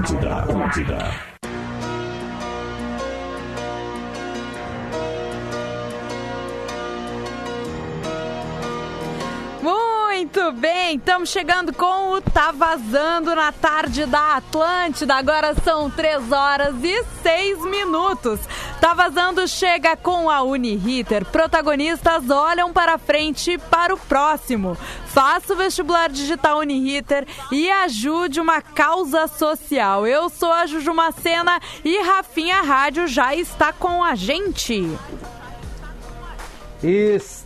Atlântida, Atlântida. Bem, estamos chegando com o Tá Vazando na tarde da Atlântida. Agora são 3 horas e 6 minutos. Tá Vazando chega com a Uniriter. Protagonistas olham para frente e para o próximo. Faça o vestibular digital Uniriter e ajude uma causa social. Eu sou a Juju Macena e Rafinha Rádio já está com a gente.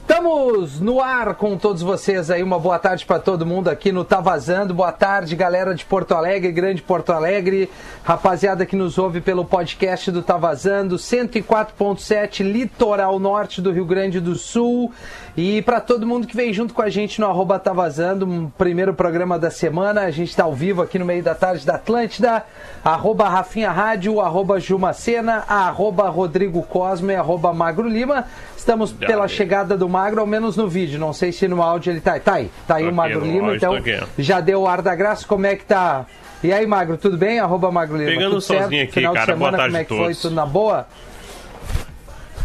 Estamos no ar com todos vocês aí. Uma boa tarde para todo mundo aqui no Tá Vazando. Boa tarde, galera de Porto Alegre, Grande Porto Alegre. Rapaziada que nos ouve pelo podcast do Tá Vazando, 104.7, litoral norte do Rio Grande do Sul. E para todo mundo que vem junto com a gente no arroba Tá Vazando, um primeiro programa da semana. A gente está ao vivo aqui no meio da tarde da Atlântida. Arroba Rafinha Rádio, arroba Jumacena, arroba Rodrigo Cosme, arroba Magro Lima. Estamos pela chegada do Magro, ao menos no vídeo. Não sei se no áudio ele tá. Tá aí, tá aí Tô o Magro Lima, então aqui. já deu o ar da graça. Como é que tá? E aí, Magro, tudo bem? Arroba Magro Lima. Pegando tudo solzinho certo? aqui, Final cara. de semana, Boa tarde como é que foi? Tudo na boa?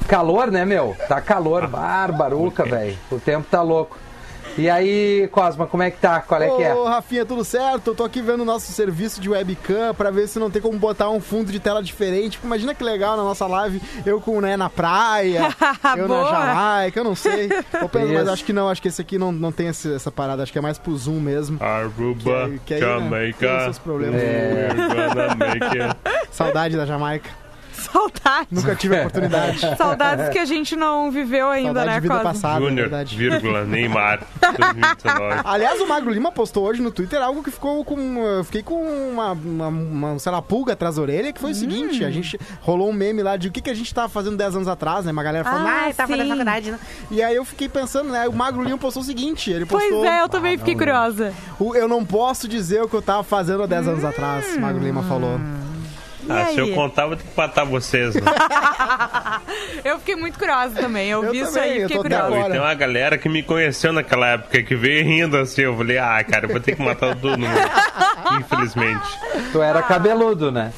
Calor, né, meu? Tá calor, barbaruca, velho. O tempo tá louco. E aí, Cosma, como é que tá? Qual é que é? Ô, Rafinha, tudo certo? Eu tô aqui vendo o nosso serviço de webcam pra ver se não tem como botar um fundo de tela diferente. Imagina que legal na nossa live, eu com né, na praia, eu na. Jamaica, eu não sei. Eu penso, mas acho que não, acho que esse aqui não, não tem esse- essa parada, acho que é mais pro Zoom mesmo. Aruba, Que que aí, né, tem Jamaica. seus problemas. É. We're gonna make it. Saudade da Jamaica. Saudades. Nunca tive a oportunidade. Saudades que a gente não viveu ainda, Saudade né, de vida Cosmo? passada, é Júnior, verdade. vírgula, Neymar, 2019. Aliás, o Magro Lima postou hoje no Twitter algo que ficou com. Eu fiquei com uma, uma, uma, sei lá, pulga atrás da orelha, que foi o seguinte: a gente rolou um meme lá de o que, que a gente tava fazendo 10 anos atrás, né? Uma galera falando, Ah, ah, tava sim. na faculdade, né? E aí eu fiquei pensando, né? O Magro Lima postou o seguinte: ele Pois postou. é, eu também fiquei curiosa. "O- Eu não posso dizer o que eu tava fazendo há 10 anos atrás, o Magro Lima falou. Ah, se aí? eu contar, vou ter que matar vocês, né? Eu fiquei muito curiosa também. Eu, Eu vi isso também, aí e eu fiquei curiosa. E tem uma galera que me conheceu naquela época, que veio rindo assim. Eu falei, ah, cara, eu vou ter que matar todo mundo. Infelizmente. Tu era cabeludo, né?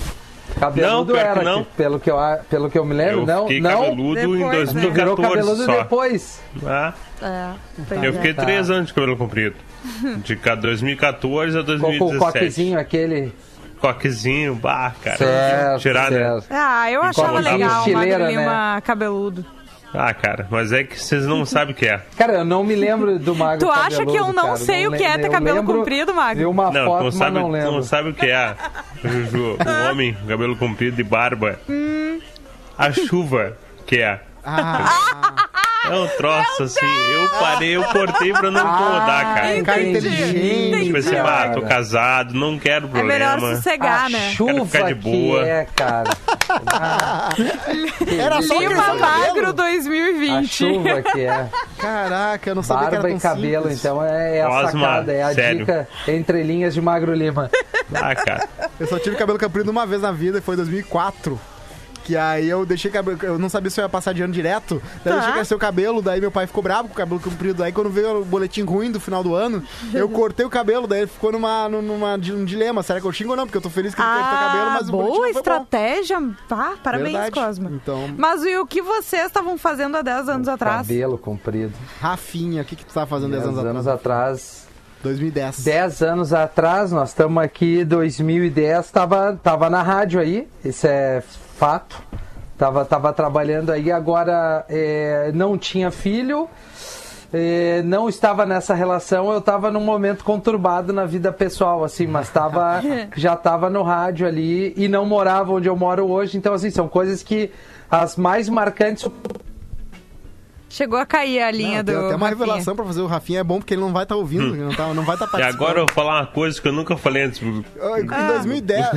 Cabeludo Não, era, não. que- pelo, que eu, pelo que eu me lembro, Eu não. fiquei não. cabeludo em Depois, né? Tu virou 2014 cabeludo só. depois. Ah, É, eu é. fiquei Tá. três anos de cabelo comprido. De ca- 2014 a Com, com o 2017. coquezinho aquele. Coquezinho, bah, cara. Certo, Tirar, né? certo. Ah, eu achava legal o Magro Lima cabeludo. Ah, cara, mas é que vocês não sabem o que é. Cara, eu não me lembro do Magro Tu acha cabeludo, que eu não cara. sei o que é ter cabelo lembro- comprido, Magro? Uma Não, foto, tu não sabe, não tu lembro. não sabe o que é, Juju. O homem, cabelo comprido e barba. Hum. A chuva, que é. Ah, É um troço assim. Eu parei, eu cortei pra não incomodar, cara. Ah, cara entendi, inteligente. Tipo assim, cara. ah, tô casado, não quero É problema. melhor sossegar, a né? chuva ficar de boa. que é, cara. Ah, era só Lima Magro cabelo. a 2020. chuva que é. Caraca, eu não sabia que era Barba tão e cabelo, simples. então é, é a Cosma, sacada, é a sério. dica entre linhas de Magro Lima. Ah, cara. Eu só tive cabelo comprido uma vez na vida, e foi em 2004. Que aí eu deixei cabelo. Eu não sabia se eu ia passar de ano direto. Daí eu Tá. deixei crescer o cabelo, daí meu pai ficou bravo com o cabelo comprido. Aí quando veio o boletim ruim do final do ano, eu cortei o cabelo, daí ele ficou numa, numa, um dilema. Será que eu xingo ou não? Porque eu tô feliz que ele cortou o cabelo, Ah, mas o boletim boa foi bom. estratégia. Ah, parabéns, Verdade. Cosma. Então, Mas e o que vocês estavam fazendo há 10 anos atrás? Cabelo comprido. Rafinha, o que, que tu tava fazendo 10 10 anos, anos atrás? atrás. 2010. 10 anos atrás, nós estamos aqui, 2010, tava, tava na rádio aí, isso é fato. Tava, tava trabalhando aí, agora é, não tinha filho, é, não estava nessa relação, eu estava num momento conturbado na vida pessoal, assim, mas tava, já estava no rádio ali e não morava onde eu moro hoje, então assim, são coisas que as mais marcantes Chegou a cair a linha Não, do. tem até uma Rafinha. revelação pra fazer o Rafinha é bom porque ele não vai estar ouvindo, ele não, tá, não vai estar E participando. agora eu vou falar uma coisa que eu nunca falei antes. Ah, Em 2010,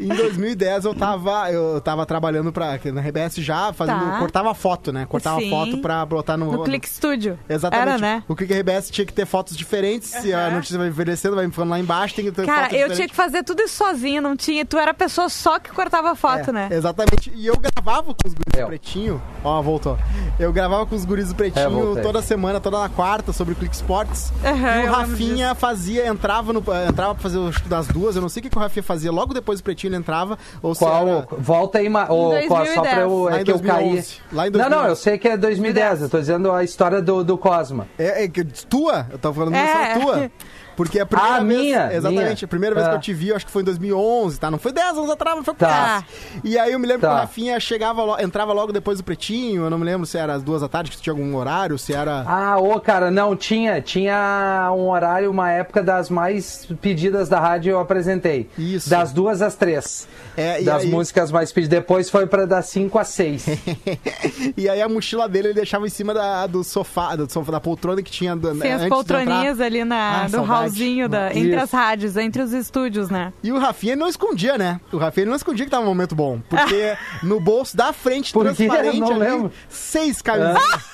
em 2010 eu tava, eu tava trabalhando pra, na RBS já, fazendo, Tá. cortava foto, né? Cortava Sim. foto pra botar no... No Click Studio. Exatamente. Era, né? O Clique RBS tinha que ter fotos diferentes, se a notícia vai envelhecendo, vai ficando lá embaixo, tem que ter Cara, fotos eu tinha diferentes. que fazer tudo isso sozinha, não tinha. Tu era a pessoa só que cortava foto, É, né? Exatamente. E eu gravava com os guris Eu. pretinho. Ó, voltou. Eu gravava com os guris do É, Pretinho voltei. toda semana, toda na quarta, sobre o Click Sports. Aham, e o Rafinha fazia, entrava, no, entrava pra fazer o chute das duas. Eu não sei o que, que o Rafinha fazia. Logo depois do Pretinho ele entrava. Ou se Qual? era- Volta aí, ma... Cos, só pra eu. É que eu caí. 2011. Lá em Não, não, 2011. eu sei que é 2010. Eu tô dizendo a história do, do Cosma. É, é que tua? Eu tava falando É. é. tua. Porque a primeira Ah, vez. minha, Exatamente. minha. A primeira vez que Ah. eu te vi, eu acho que foi em 2011, tá? Não foi 10 anos atrás, mas foi Tá. quase. E aí eu me lembro Tá. que o Rafinha chegava, entrava logo depois do Pretinho. Eu não me lembro se era às duas da tarde, que tinha algum horário, se era. Ah, ô, cara, não, tinha. Tinha um horário, uma época das mais pedidas da rádio eu apresentei. Isso. Das duas às três. É, e das aí- músicas mais pedidas. Depois foi pra das cinco às seis. e aí a mochila dele ele deixava em cima da, do sofá, do sofá, da poltrona que tinha. Tem as poltroninhas ali na, Ah, do saudade. Hallzinho da, entre as rádios, entre os estúdios, né? E o Rafinha não escondia, né? O Rafinha não escondia que tava um momento bom. Porque no bolso da frente, transparente ali, lembro. seis camisinhas.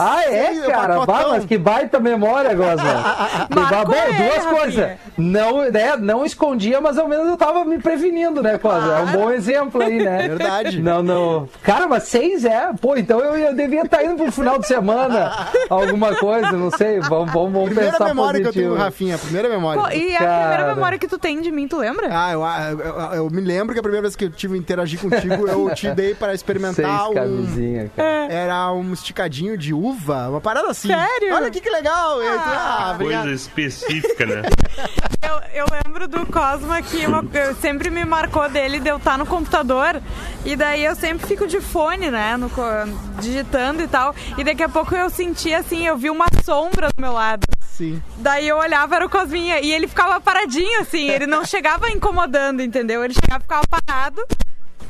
Ah, é, Sim, cara? Bah, mas que baita memória, Gosma. Marcou Bom, ele, duas coisas. Não, né, não escondia, mas ao menos eu tava me prevenindo, né, Cosa? É um bom exemplo aí, né? Verdade. Não, não. Cara, mas seis é? Pô, então eu, eu devia estar indo pro final de semana, alguma coisa, não sei. Vamos, vamos, vamos Primeira pensar memória que eu tenho positivo. Rafinha, a primeira memória. Pô, e a Cara. primeira memória que tu tem de mim, tu lembra? Ah, eu, eu, eu me lembro que a primeira vez que eu tive interagir contigo, eu te dei para Seis experimentar um. camisinha, cara. Era um esticadinho de uva, uma parada assim. Sério? Olha aqui que legal. Ah, obrigado. Coisa específica, né? Eu, eu lembro do Cosma que uma- eu sempre me marcou dele de eu estar no computador e daí eu sempre fico de fone, né, no, digitando e tal. E daqui a pouco eu senti assim, eu vi uma sombra do meu lado. Sim. Daí eu olhava, era o Cosminha, e ele ficava paradinho, assim, ele não chegava incomodando, entendeu? Ele chegava, ficava parado.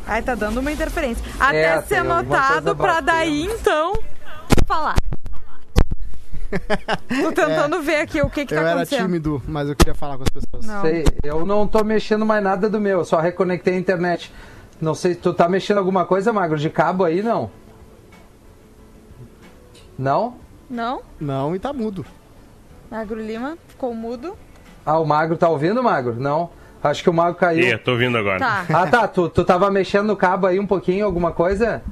Ai, tá dando uma interferência. Até É, ser notado pra daí, então, falar. Tô tentando ver aqui o que que Eu tá era acontecendo. tímido, mas eu queria falar com as pessoas. Não. Sei, eu não tô mexendo mais nada do meu, eu só reconectei a internet. Não sei, tu tá mexendo alguma coisa, Magro, de cabo aí, não? Não? Não? Não, e tá mudo. Magro Lima ficou mudo. Ah, o Magro tá ouvindo, Magro? Não? Acho que o Magro caiu. Ih, tô ouvindo agora. Tá. Ah, tá, tu, tu tava mexendo no cabo aí um pouquinho, alguma coisa?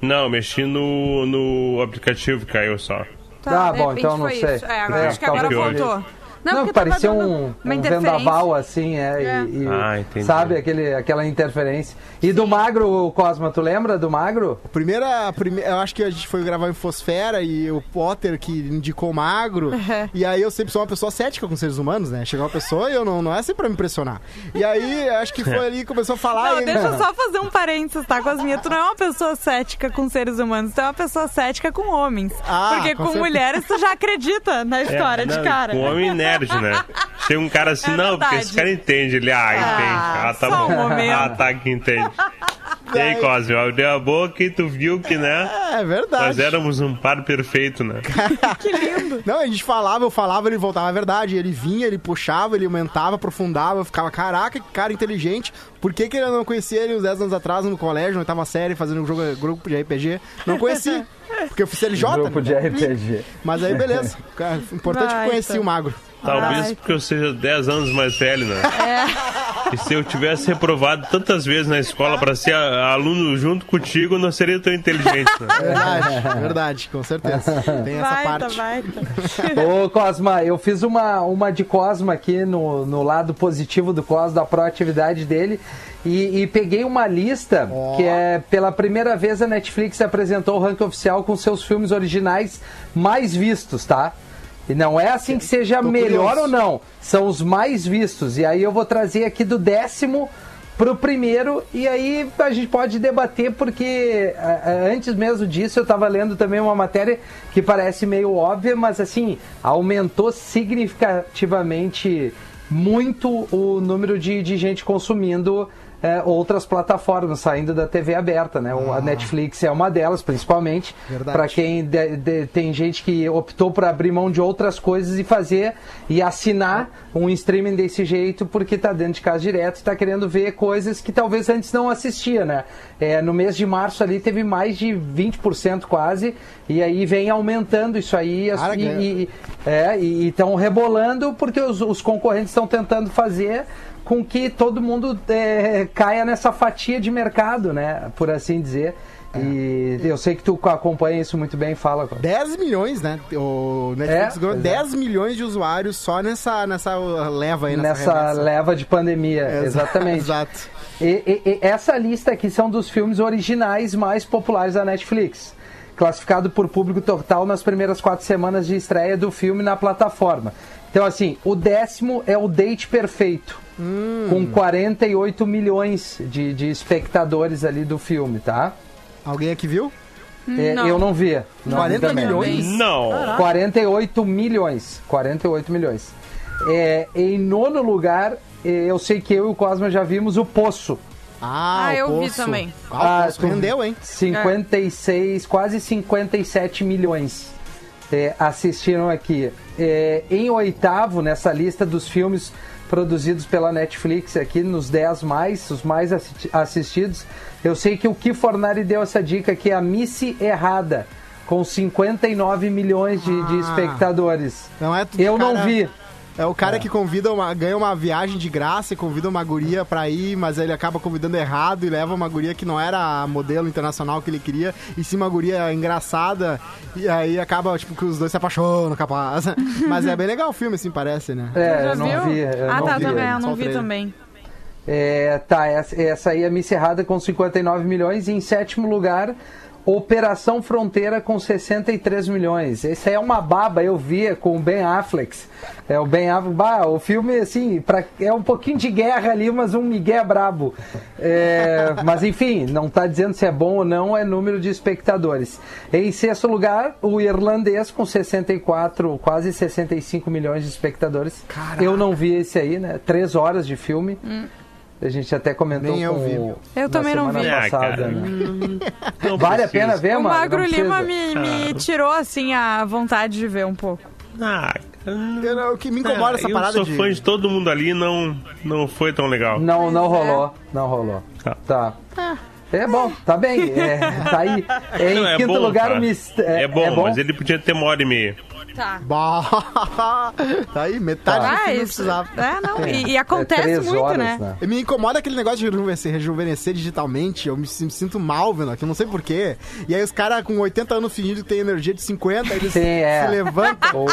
Não, mexi no, no aplicativo, caiu só. Tá, bom, então não foi sei. Isso. É, agora É, acho que agora voltou. Não, porque tava parecia um, uma um vendaval assim, é, É. e, e- Ah, entendi. sabe, aquele, aquela interferência. E do Magro, Cosma, tu lembra do Magro? Primeira, prime... eu acho que a gente foi gravar em Fosfera e o Potter que indicou magro. e aí eu sempre sou uma pessoa cética com seres humanos, né? Chegou uma pessoa e eu não, não é sempre pra me impressionar. E aí acho que foi ali que começou a falar. Não, e deixa eu só fazer um parênteses, tá, Cosminha? Tu não é uma pessoa cética com seres humanos, tu é uma pessoa cética com homens. Ah, Porque com com, mulheres tu já acredita na história É, de não, cara. Um homem nerd, né? Chega um cara assim, É não, porque esse cara entende. Ele, ah, entende. Ah, tá só bom. um. Ah, tá que entende. E aí, Cosme, abriu a boca e tu viu que, né? É verdade. Nós éramos um par perfeito, né? Que lindo. Não, a gente falava, eu falava, ele voltava. É verdade. Ele vinha, ele puxava, ele aumentava, aprofundava. Eu ficava, caraca, que cara inteligente. Por que, que eu não conhecia ele uns 10 anos atrás no colégio, na oitava série, fazendo um jogo, grupo de RPG? Não conheci. Porque eu fui CLJ. Grupo de né? RPG. Mas aí, beleza. Cara, importante Vai, que conheci então. o magro. Talvez Ai. porque eu seja 10 anos mais velho, né? E se eu tivesse reprovado tantas vezes na escola pra ser a- aluno junto contigo, não seria tão inteligente, né? Verdade, verdade, com certeza. Tem essa Baita, parte. baita. Ô, Cosma, eu fiz uma, uma de Cosma aqui no, no lado positivo do Cosma, da proatividade dele. E, e peguei uma lista Ó. que é pela primeira vez a Netflix apresentou o ranking oficial com seus filmes originais mais vistos, tá? E não é assim que seja Tô melhor curioso. ou não, são os mais vistos. E aí eu vou trazer aqui do décimo pro primeiro e aí a gente pode debater porque antes mesmo disso eu estava lendo também uma matéria que parece meio óbvia, mas assim, aumentou significativamente muito o número de, de gente consumindo é, outras plataformas, saindo da TV aberta, né? O- A Netflix é uma delas, principalmente. Para quem de- de- tem gente que optou por abrir mão de outras coisas e fazer e assinar um streaming desse jeito porque tá dentro de casa direto e tá querendo ver coisas que talvez antes não assistia, né? É, no mês de março ali teve mais de 20% quase e aí vem aumentando isso aí Cara, e, ganha. e- É, estão rebolando porque os, os concorrentes estão tentando fazer com que todo mundo é, caia nessa fatia de mercado, né? Por assim dizer. E eu sei que tu acompanha isso muito bem, fala. 10 milhões, né? O Netflix É, ganhou pois 10 milhões de usuários só nessa, nessa leva aí, nessa, Nessa remessa. leva de pandemia, Exa- exatamente. Exato. E, e- e essa lista aqui são dos filmes originais mais populares da Netflix. Classificado por público total nas primeiras quatro semanas de estreia do filme na plataforma. Então, assim, o décimo é o Date Perfeito, Hum. com 48 milhões de, de espectadores ali do filme, tá? Alguém aqui viu? É, Não. eu não vi. Não 40 vi milhões? Não. 48 milhões. 48 milhões. É, em nono lugar, é, eu sei que eu e o Cosma já vimos o Poço. Ah, Ah, eu vi Poço. também. Ah, Ah, rendeu, hein? 56, quase 57 milhões é, assistiram aqui. É, em oitavo, nessa lista dos filmes produzidos pela Netflix, aqui nos 10 mais, os mais assisti- assistidos, eu sei que o Ki Fornari deu essa dica que é a Missy Errada, com 59 milhões de, de Ah. espectadores. Não é Eu não cara- vi. É o cara que convida uma, ganha uma viagem de graça e convida uma guria pra ir, mas ele acaba convidando errado e leva uma guria que não era a modelo internacional que ele queria, e sim uma guria engraçada, e aí acaba, tipo, que os dois se apaixonam, capaz. Mas é bem legal o filme, assim, parece, né? É, Já eu não viu? vi. eu ah, não tá, vi. também. Eu não o vi também. É, tá, essa, essa aí é a Miss Errada com 59 milhões. E em sétimo lugar, Operação Fronteira com 63 milhões. Esse aí é uma baba, eu vi com o Ben Affleck. É o Ben Affleck. Bah, o filme, assim, pra, é um pouquinho de guerra ali, mas um migué brabo. É, mas enfim, não tá dizendo se é bom ou não, é número de espectadores. Em sexto lugar, o irlandês com 64, quase 65 milhões de espectadores. Eu não vi esse aí, né? Três horas de filme. A gente até comentou Nem eu com vi. o- Eu também não vi. Ah, Passada, né? Não Vale a pena ver, o mano? Magro Não Lima me, me tirou, assim, a vontade de ver um pouco. Ah, Eu- O que me incomoda essa eu parada sou de... fã de todo mundo ali, não, não foi tão legal. Não, não é. rolou. Não rolou. Tá. Tá. É bom, tá bem. É, tá aí. É, em Não, é quinto bom, lugar, tá? o Mis... É, bom, mas ele podia ter uma hora e meia. Tá. Bah, tá aí, metade do Tá. Ah, filme não precisava. É, não. E, e É acontece três muito, horas, né? Me incomoda aquele negócio de rejuvenescer, rejuvenescer digitalmente. Eu me, me sinto mal vendo aquilo, não sei porquê. E aí os caras com 80 anos fingindo que tem energia de 50, eles Sim, é. se levantam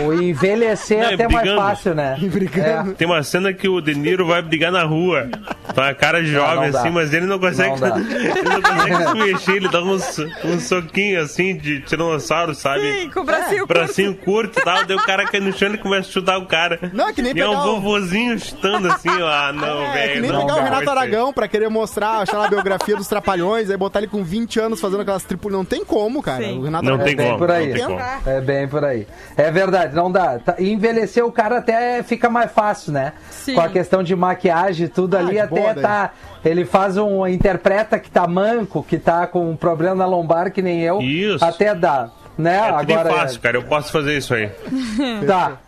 O, o envelhecer Não, é e até mais brigando. fácil, né? e brigando. Tem uma cena que o De Niro vai brigar na rua. Tá a cara jovem não dá. assim, mas ele não consegue. Não ele não consegue se mexer, ele dá uns, um soquinho assim de tiranossauro, sabe? Sim, com o bracinho curto. Bracinho curto e tal, daí o cara cai no chão e começa a chutar o cara. Não, é que nem e é um pegar o- vovozinho chutando assim, ó. Ah, não, É, velho. que nem não, pegar o não, Renato vai ser. Aragão pra querer mostrar, achar na biografia dos Trapalhões, aí botar ele com 20 anos fazendo aquelas tripulações. Não tem como, cara. Sim. O Renato Não Aragão tem bem como, por aí. não tem como. É bem por aí. É verdade, não dá. Tá- Envelhecer o cara até fica mais fácil, né? Sim. Com a questão de maquiagem e tudo Ah, ali, até tá. Ele faz um. Interpreta que tá manco, que tá com um problema na lombar, que nem eu. Isso. Até dá. Né? É Agora. fácil, cara. Eu posso fazer isso aí. Tá.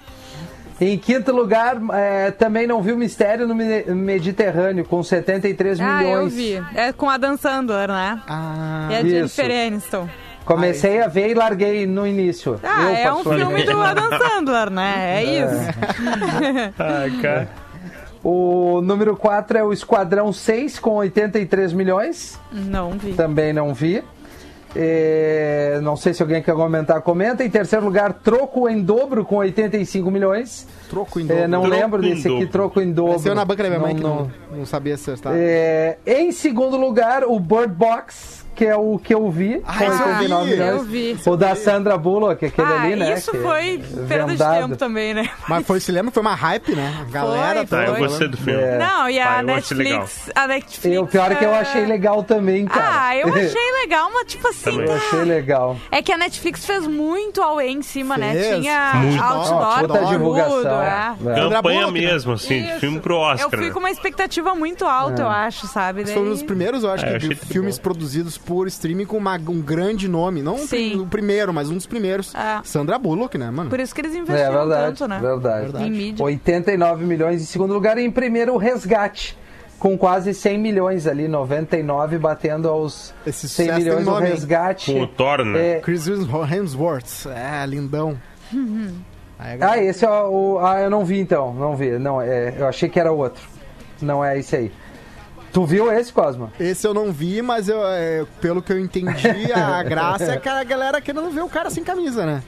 Em quinto lugar, é, também não vi o Mistério no Me- Mediterrâneo, com 73 Ah, milhões. eu vi. É com a Dan Sandler, né? Ah, E a isso. Jennifer Aniston. Comecei a ver e larguei no início. Ah, Eu, é um filme do Adam Sandler, né? É isso. Ah, cara. O número 4 é o Esquadrão 6, com 83 milhões. Não vi. Também não vi. É, não sei se alguém quer comentar, comenta. Em terceiro lugar, Troco em Dobro, com 85 milhões. troco em É, dobro. não Troco lembro em desse aqui. Troco em Dobro. Saiu na banca da minha mãe Não, que não. não, não sabia se tá. É, em segundo lugar, o Bird Box, que é o que eu vi, Ah, esse eu 89 vi, milhões. eu vi. O da Sandra Bullock, aquele ah, ali, né? isso que foi é perda de tempo também, né? Mas foi, se lembra, foi uma hype, né? A galera Foi, toda Tá, eu foi. gostei do filme. É. Não, e a Ah, eu achei Netflix. A Netflix. E o pior é que eu ah, achei legal também, cara. Ah, eu achei legal, mas tipo assim. Também. Eu achei legal. É que a Netflix fez muito away em cima, né? Fez. Tinha Muito. outdoor, Puta tudo, divulgação. é. É. Campanha Bullock, né? mesmo, assim, de filme pro Eu Oscar. fui né? com uma expectativa muito alta, eu acho, sabe? Daí... foi um dos primeiros, eu acho, que eu filmes produzidos por streaming com uma- um grande nome. Não Sim. o primeiro, mas um dos primeiros. É. Sandra Bullock, né, mano? Por isso que eles É investiram verdade, tanto, né? verdade. Em mídia. 89 milhões em segundo lugar. E em primeiro, o Resgate, com quase 100 milhões ali, 99 batendo aos Esse 100 sucesso milhões. tem O nome, hein? Resgate. Com o Thor, né? é, Chris Hemsworth. É, lindão. Aí galera- Ah, esse é o. Ah, eu não vi então. Não vi. Não, é, eu achei que era outro. Não é esse aí. Tu viu esse, Cosma? Esse eu não vi, mas eu, é, pelo que eu entendi, a graça é que a galera querendo ver o cara sem camisa, né?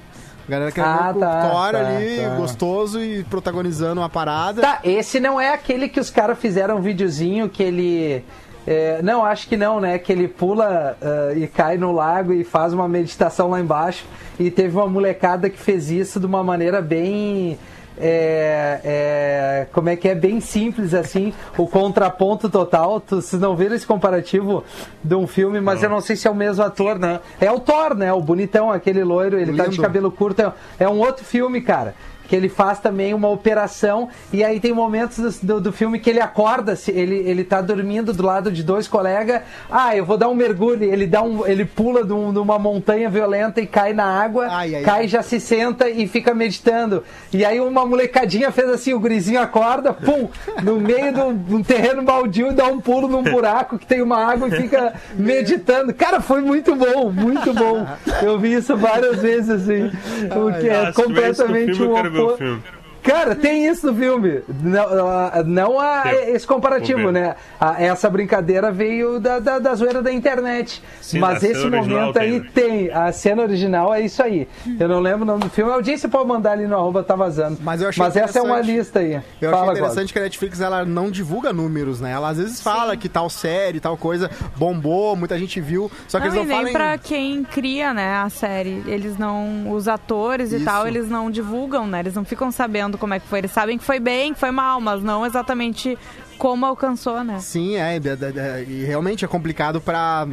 A galera querendo Ah, ver tá, o Thor tá, ali, tá. gostoso e protagonizando uma parada. Tá, esse não é aquele que os caras fizeram um videozinho que ele. é, não, acho que não, né? Que ele pula ah, e cai no lago e faz uma meditação lá embaixo. E teve uma molecada que fez isso de uma maneira bem. É, é, como é que é? Bem simples assim, o contraponto total. Tu, vocês não viram esse comparativo de um filme, mas eu não sei se é o mesmo ator, né? É o Thor, né? O bonitão, aquele loiro, ele tá de Lindo. cabelo curto. É, é um outro filme, cara que ele faz também uma operação e aí tem momentos do, do filme que ele acorda, se ele, ele tá dormindo do lado de dois colegas, ah, eu vou dar um mergulho, ele dá um, ele pula de, um- de uma montanha violenta e cai na água, Ai, ai, cai ai. já se senta e fica meditando. E aí uma molecadinha fez assim, o grisinho acorda, pum, no meio de um- terreno baldio dá um pulo num buraco que tem uma água e fica meditando. Cara, foi muito bom, muito bom. Eu vi isso várias vezes assim, o que é completamente um o filme. Cara, tem isso no filme. Não, ah, não a, Tem. esse comparativo, né? Essa brincadeira veio da, da, da zoeira da internet. Sim, Mas esse momento aí tem, né? tem. A cena original é isso aí. Eu não lembro o nome do filme. A audiência pode mandar ali no arroba tá vazando. Mas eu achei essa é uma lista aí. Eu Fala achei interessante agora. que a Netflix ela não divulga números, né? Ela às vezes fala que tal série, tal coisa bombou, muita gente viu, só que Não, eles e não nem falam. pra quem cria, né, a série. Eles não. Os atores e Isso. tal, eles não divulgam, né? Eles não ficam sabendo como é que foi. Eles sabem que foi bem, que foi mal, mas não exatamente como alcançou, né? Sim, é, de- de- de- e realmente é complicado pra,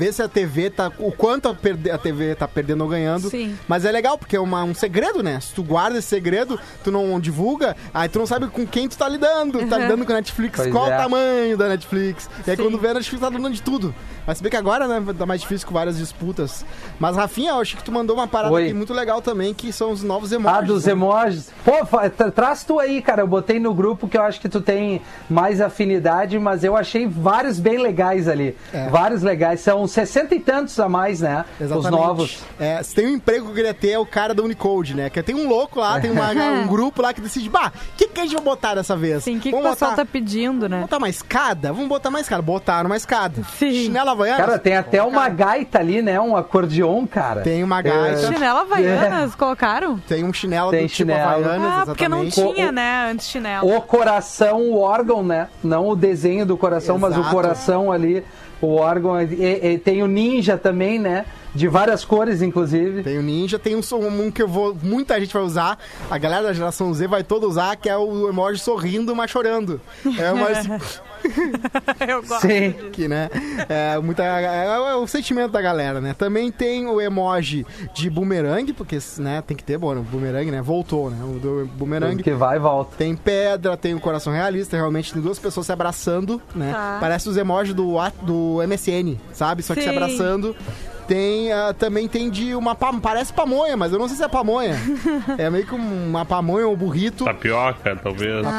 ver se a TV tá. O quanto a, perde- a TV tá perdendo ou ganhando. Sim. Mas é legal, porque é uma- um segredo, né? Se tu guarda esse segredo, tu não divulga, aí tu não sabe com quem tu tá lidando. Tá lidando com a Netflix, Pois qual é. o tamanho da Netflix. E aí Sim. quando vê, a Netflix tá dando de tudo. Mas se bem que agora, né, tá mais difícil com várias disputas. Mas, Rafinha, eu acho que tu mandou uma parada Oi. aqui muito legal também, que são os novos emojis. Ah, dos né? emojis. Pô, traz tu aí, cara. Eu botei no grupo que eu acho que tu tem mais afinidade, mas eu achei vários bem legais ali. É. Vários legais. São sessenta e tantos a mais, né? Exatamente. Os novos. É, se tem um emprego que eu queria ter, é o cara da Unicode, né? Que tem um louco lá, tem uma- um grupo lá que decide, bah, o que, que a gente vai botar dessa vez? Sim, o que, que o pessoal tá pedindo, né? Vamos botar uma escada? Vamos botar uma escada. Botaram uma escada. Sim. Chinela havaiana? Cara, tem até uma gaita ali, né? Um acordeon, cara. Tem uma gaita. Chinela Havaianas, colocaram? Tem um chinelo Tem do tipo chinelo. Havaianas, Ah, porque não tinha, O- né, antes chinelo. O coração, o órgão, né? Não o desenho do coração, mas o Exato. coração ali, o órgão. E, e tem o ninja também, né? De várias cores, inclusive. Tem o Ninja, tem um, som- um que eu vou. Muita gente vai usar. A galera da geração Z vai toda usar, que é o emoji sorrindo, mas chorando. É uma Eu gosto. Sim. que, né? É, muita, é, é o sentimento da galera, né? Também tem o emoji de boomerang, porque né, tem que ter, bom, o boomerang, né? Voltou, né? O do boomerang. Que vai e volta. Tem pedra, tem o coração realista, realmente tem duas pessoas se abraçando, né? Tá. Parece os emojis do, do MSN, sabe? Só que se Sim. abraçando. Tem, ah, também tem de uma pa- parece pamonha, mas eu não sei se é pamonha. é meio que uma pamonha ou burrito. Tapioca, talvez. Ah,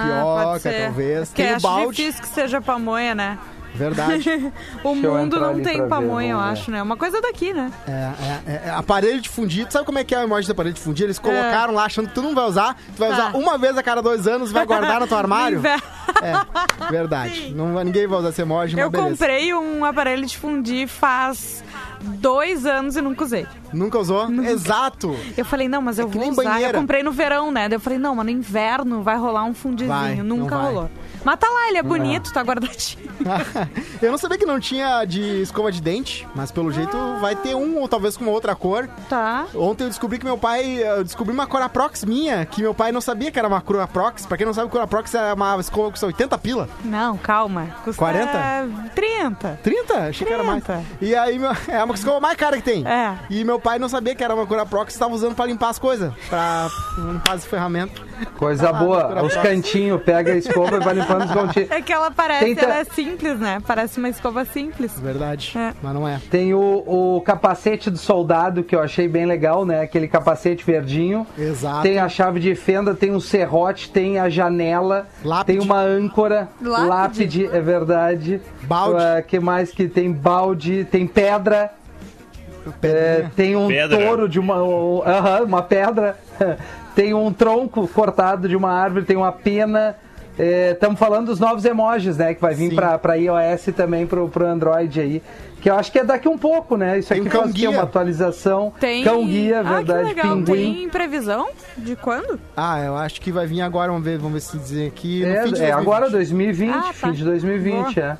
tapioca, talvez. Porque Tem o acho balde. difícil que seja pamonha, né? Verdade. O Deixa mundo não tem ver, pamonha, eu acho, né? Uma coisa daqui, né? É, é, é, é, aparelho de fundir. Tu sabe como é que é o emoji do aparelho de fundir? Eles colocaram lá achando que tu não vai usar. Tu vai É. Tá. usar uma vez a cada dois anos, vai guardar no teu armário. É, verdade. Não, vai- ninguém vai usar esse emoji, mas Eu beleza. comprei um aparelho de fundir faz dois anos e nunca usei. Nunca usou? Exato. Eu falei, não, mas eu É vou usar. banheira. Eu comprei no verão, né? Daí eu falei, não, mas no inverno vai rolar um fundizinho. Vai, Nunca rolou. Mas tá lá, ele é bonito, tá guardadinho. eu não sabia que não tinha de escova de dente, mas pelo jeito vai ter um, ou talvez com outra cor. Tá. Ontem eu descobri que meu pai. Eu descobri uma Coraprox minha, que meu pai não sabia que era uma Coraprox. Pra quem não sabe, Coraprox é uma escova que custa 80 pila. Não, calma. Custa 40? 30. 30? Achei que era mais. 30. E aí, é uma escova mais cara que tem. É. E meu pai não sabia que era uma Coraprox e estava usando pra limpar as coisas. Pra limpar as ferramentas. Coisa Ah, boa. Os cantinhos, pega a escova e vai limpando os cantinhos. É que ela parece, Tenta- ela é simples, né? Parece uma escova simples. Verdade. É. Mas não é. Tem o, o capacete do soldado, que eu achei bem legal, né? Aquele capacete verdinho. Exato. Tem a chave de fenda, tem um serrote, tem a janela, Lápide. tem uma âncora, Lápide. lápide, é verdade. Balde. Ah, que mais que tem balde, tem pedra. É, tem um Pedra. touro de uma. o- aham, uma pedra. tem um tronco cortado de uma árvore, tem uma pena. Estamos falando dos novos emojis, né? Que vai vir para pra iOS e também pro, pro Android aí. Que eu acho que é daqui um pouco, né? Isso Tem aqui um cão faz o guia. uma atualização. Tem. Cão guia, ah, verdade. Que legal. Pinguim. Tem previsão de quando? Ah, eu acho que vai vir agora, vamos ver, vamos ver se dizer aqui. no É, fim de é agora 2020. 2020, Ah, tá. fim de 2020, é.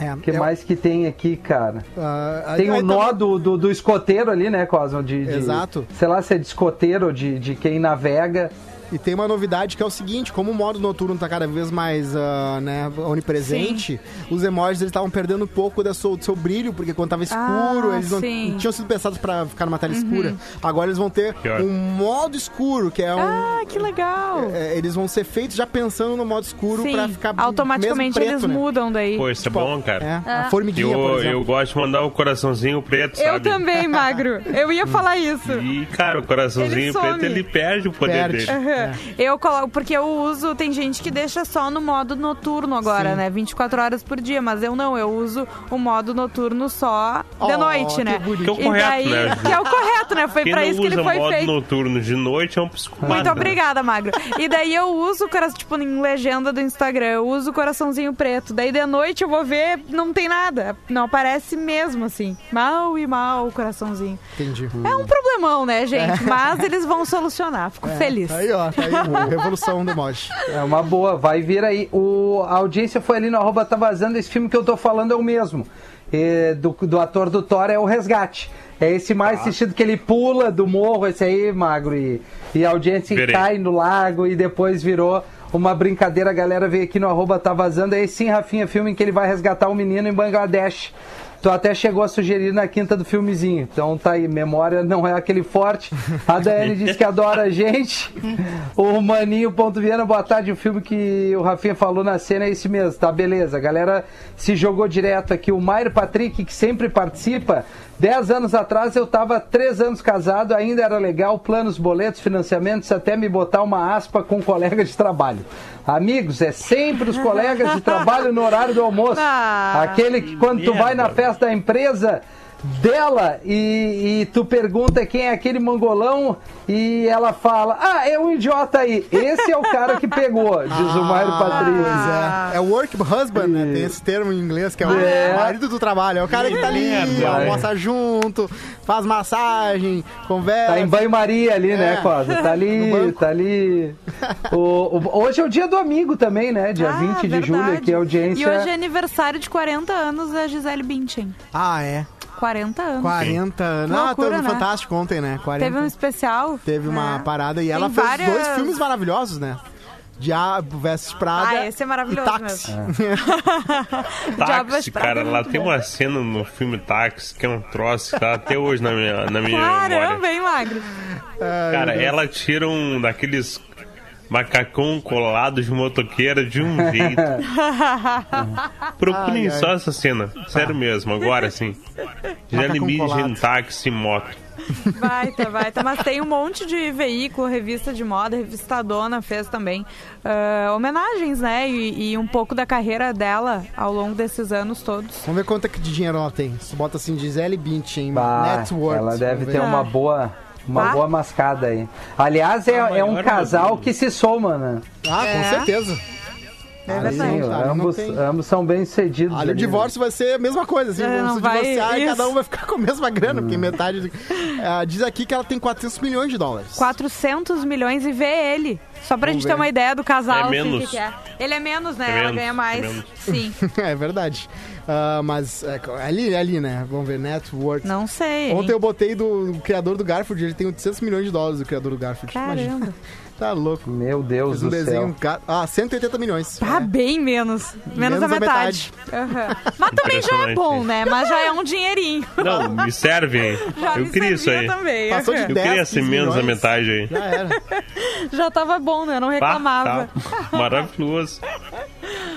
É, O que é, mais que tem aqui, cara? ah, Tem o tá- nó do, do, do escoteiro ali, né, Cosmo? De, de- Exato. Sei lá se é de escoteiro ou de, de quem navega. E tem uma novidade que é o seguinte, como o modo noturno tá cada vez mais ah, né, onipresente, os emojis eles estavam perdendo um pouco da sua- do seu brilho, porque quando tava escuro, Ah, eles não, sim. Uhum. não tinham sido pensados para ficar numa tela escura. Agora eles vão ter Pior. um modo escuro, que é um... Ah, que legal. é, eles vão ser feitos já pensando no modo escuro Sim, pra ficar automaticamente mesmo preto, eles né? mudam daí. Pô, isso é Tipo, bom, cara. É, a formiguinha, por Eu, exemplo. eu gosto de mandar o coraçãozinho preto, Eu sabe? também, Magro. Eu ia falar isso. E, cara, o coraçãozinho Ele some. preto, ele perde o poder Perde. dele. Aham. Eu coloco, porque eu uso, tem gente que deixa só no modo noturno agora, Sim. né? 24 horas por dia, mas eu não, eu uso o modo noturno só de Oh, noite, que né? bonito. Que é o E correto, daí- né? Que é o correto, né? Foi Quem pra não isso que ele foi modo feito. noturno de noite é um psicopata. Muito obrigada, Magro. E daí eu uso o coração, tipo, em legenda do Instagram, eu uso o coraçãozinho preto. Daí de noite eu vou ver, não tem nada. Não aparece mesmo, assim. Mal e mal o coraçãozinho. Entendi. É um problemão, né, gente? Mas eles vão solucionar. Fico feliz. Tá aí, ó, tá aí, revolução do emoji. É uma boa, vai vir aí. O, a audiência foi ali no arroba tá vazando, esse filme que eu tô falando é o mesmo. É, do, do ator do Thor é o Resgate. É esse mais assistido que ele pula do morro, esse aí, magro, e, e a audiência Verei. cai no lago e depois virou uma brincadeira. A galera veio aqui no arroba tá vazando. É esse sim, Rafinha, filme em que ele vai resgatar um menino em Bangladesh. Tu até chegou a sugerir na quinta do filmezinho. Então tá aí, memória não é aquele forte. A Daiane disse que adora a gente. O Maninho Ponto Viana, boa tarde. O filme que o Rafinha falou na cena é esse mesmo, tá? Beleza. A galera se jogou direto aqui. O Mairo Patrick, que sempre participa. Dez anos atrás eu tava três anos casado, ainda era legal, planos, boletos, financiamentos, até me botar uma aspa com um colega de trabalho. Amigos, é sempre os colegas de trabalho no horário do almoço. Ah, Aquele que quando tu vai na festa da empresa dela e, e tu pergunta quem é aquele mangolão e ela fala, ah, é um idiota aí. Esse é o cara que pegou, diz o Mário Patrício. Pois é. É work husband, né? Tem esse termo em inglês que é o É. marido do trabalho. É o cara que tá ali, Merda, almoça junto, faz massagem, conversa. Tá em banho-maria ali, né, É. Cosa? Tá ali, tá ali. O- o- hoje é o dia do amigo também, né? Dia Ah, 20 de julho verdade. aqui, a audiência. E hoje é aniversário de 40 anos da Gisele Bündchen. Ah, é. 40 anos. 40 anos. Ah, loucura, teve um né? Fantástico ontem, né? 40. Teve um especial. Teve uma É. parada e Tem ela fez várias- dois filmes maravilhosos, né? Diabo vs Prada Ah, esse é maravilhoso e Táxi. Diabo Táxi, Prada cara, é lá tem uma cena no filme Táxi que é um troço que tá até hoje na minha, na minha Caramba, memória. hein, Magro? Cara, ela tira um daqueles macacão colado de motoqueira de um jeito. Procurem Ai, ai. só essa cena. Sério mesmo, agora sim. Em táxi e moto. Baita, baita. Mas tem um monte de veículo, revista de moda, revista Dona fez também ah, homenagens, né? E, e um pouco da carreira dela ao longo desses anos todos. Vamos ver quanto é que de dinheiro ela tem. Se bota assim, Gisele Bündchen, Bah, net worth. ela deve ter uma boa, uma Bah. boa mascada aí. Aliás, é, A é um casal que se soma, né? Ah, É. com certeza. É não ambos, tem- ambos são bem sucedidos. Ali o né? divórcio vai ser a mesma coisa, assim, É, se vai- divorciar e isso. cada um vai ficar com a mesma grana, Hum. porque metade... do- Ah, diz aqui que ela tem 400 milhões de dólares. 400 milhões e vê ele. Só pra Vamos gente ter ver. uma ideia do casal. É assim, menos. que que é. Ele é menos, né? É Ela menos, ganha é mais. menos. Sim. é verdade. Ah, mas é, ali, ali, né? Vamos ver, net worth. Não sei. Ontem eu botei do, do criador do Garfield, ele tem 800 milhões de dólares, o criador do Garfield. Imagina. Tá louco. Meu Deus Fez um do desenho... céu. ca- Ah, 180 milhões. Tá bem menos. Menos, Menos a a metade. Aham. Mas também já é bom, né? Mas já é um dinheirinho. Não, me serve, hein? Já Eu me queria isso aí. também. Passou de Eu 10, queria ser 15 menos milhões. metade aí. Já era. Já tava bom, né? Eu não reclamava. tá. Maravilhoso.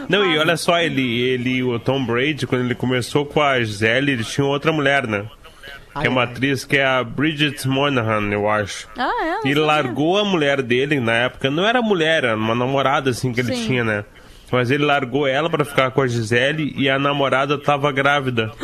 Não, e olha só, ele, ele, o Tom Brady, quando ele começou com a Gisele, ele tinha outra mulher, né? Que é uma atriz que é a Bridget Moynihan, eu acho. Ah, é? não E largou a mulher dele na época. Não era mulher, era uma namorada assim que ele Sim. tinha, né? Mas ele largou ela pra ficar com a Gisele e a namorada tava grávida.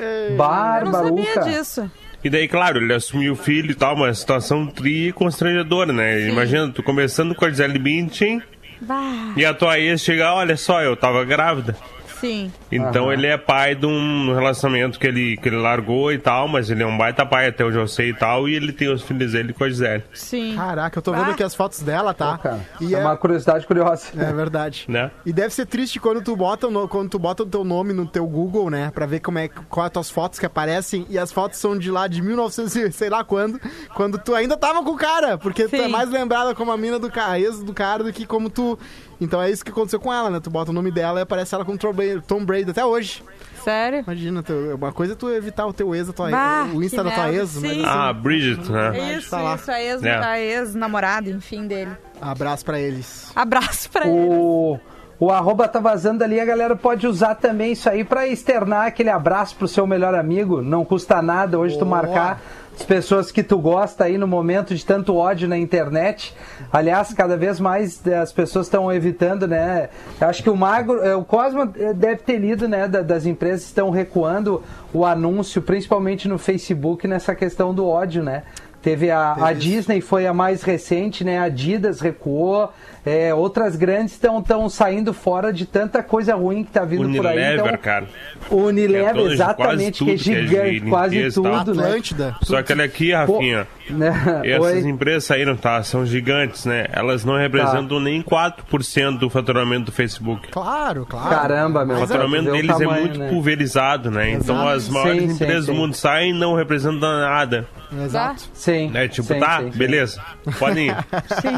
Eu não sabia disso. E daí, claro, ele assumiu o filho e tal, uma situação tri e constrangedora, né? Imagina, tu começando com a Gisele Bündchen Bah, e a tua ex chegar, olha só, eu tava grávida. sim. Então Aham. ele é pai de um relacionamento que ele, que ele largou e tal, mas ele é um baita pai até onde eu sei e tal, e ele tem os filhos dele com a Gisele, Sim. Caraca, eu tô vendo Ah. aqui as fotos dela, tá? Cara, E é é, uma curiosidade curiosa. é verdade. né? E deve ser triste quando tu bota o no- quando tu bota o teu nome no teu Google, né, Pra ver como é quais as tuas fotos que aparecem e as fotos são de lá de 1900 e sei lá quando, quando tu ainda tava com o cara, porque tu é Sim. mais lembrada como a mina do cara, ex do cara do que como tu. Então é isso que aconteceu com ela, né? Tu bota o nome dela e aparece ela com Tom Brady, Brady até hoje. Sério? Imagina, tu- uma coisa é tu evitar o teu ex, a tua, Bah, o Insta da tua merda, ex, mas sim. assim, Ah, Bridget, né? Isso, tá isso. A ex- É. a ex-namorada, enfim, dele. abraço pra eles. Abraço pra. O, o arroba tá vazando ali, a galera pode usar também isso aí pra externar aquele abraço pro seu melhor amigo. Não custa nada hoje tu Boa. marcar as pessoas que tu gosta aí no momento de tanto ódio na internet. Aliás, cada vez mais eh, as pessoas estão evitando, né? Acho que o Magro, eh, o Cosma eh, deve ter lido, né? da- Das empresas estão recuando o anúncio, principalmente no Facebook, nessa questão do ódio, né? Teve a, a Disney, foi a mais recente, né? A Adidas recuou. é, outras grandes estão saindo fora de tanta coisa ruim que tá vindo por aí. Unilever, Então, cara. o É Unilever, de exatamente, que é tudo que é gigante, quase tal. tudo, né? Atlântida. Só que olha aqui, Rafinha. Né? Essas Oi. empresas saíram, tá? São gigantes, né? Elas não representam Tá. nem 4% do faturamento do Facebook. Claro, claro. Caramba, meu. O é- faturamento Vê o deles tamanho, é muito né? pulverizado, né? Então as maiores Sim, sim, empresas sim. do mundo saem e não representam nada. Exato. Sim. Né? Tipo, sim, tá, sim, sim. beleza. Podem ir.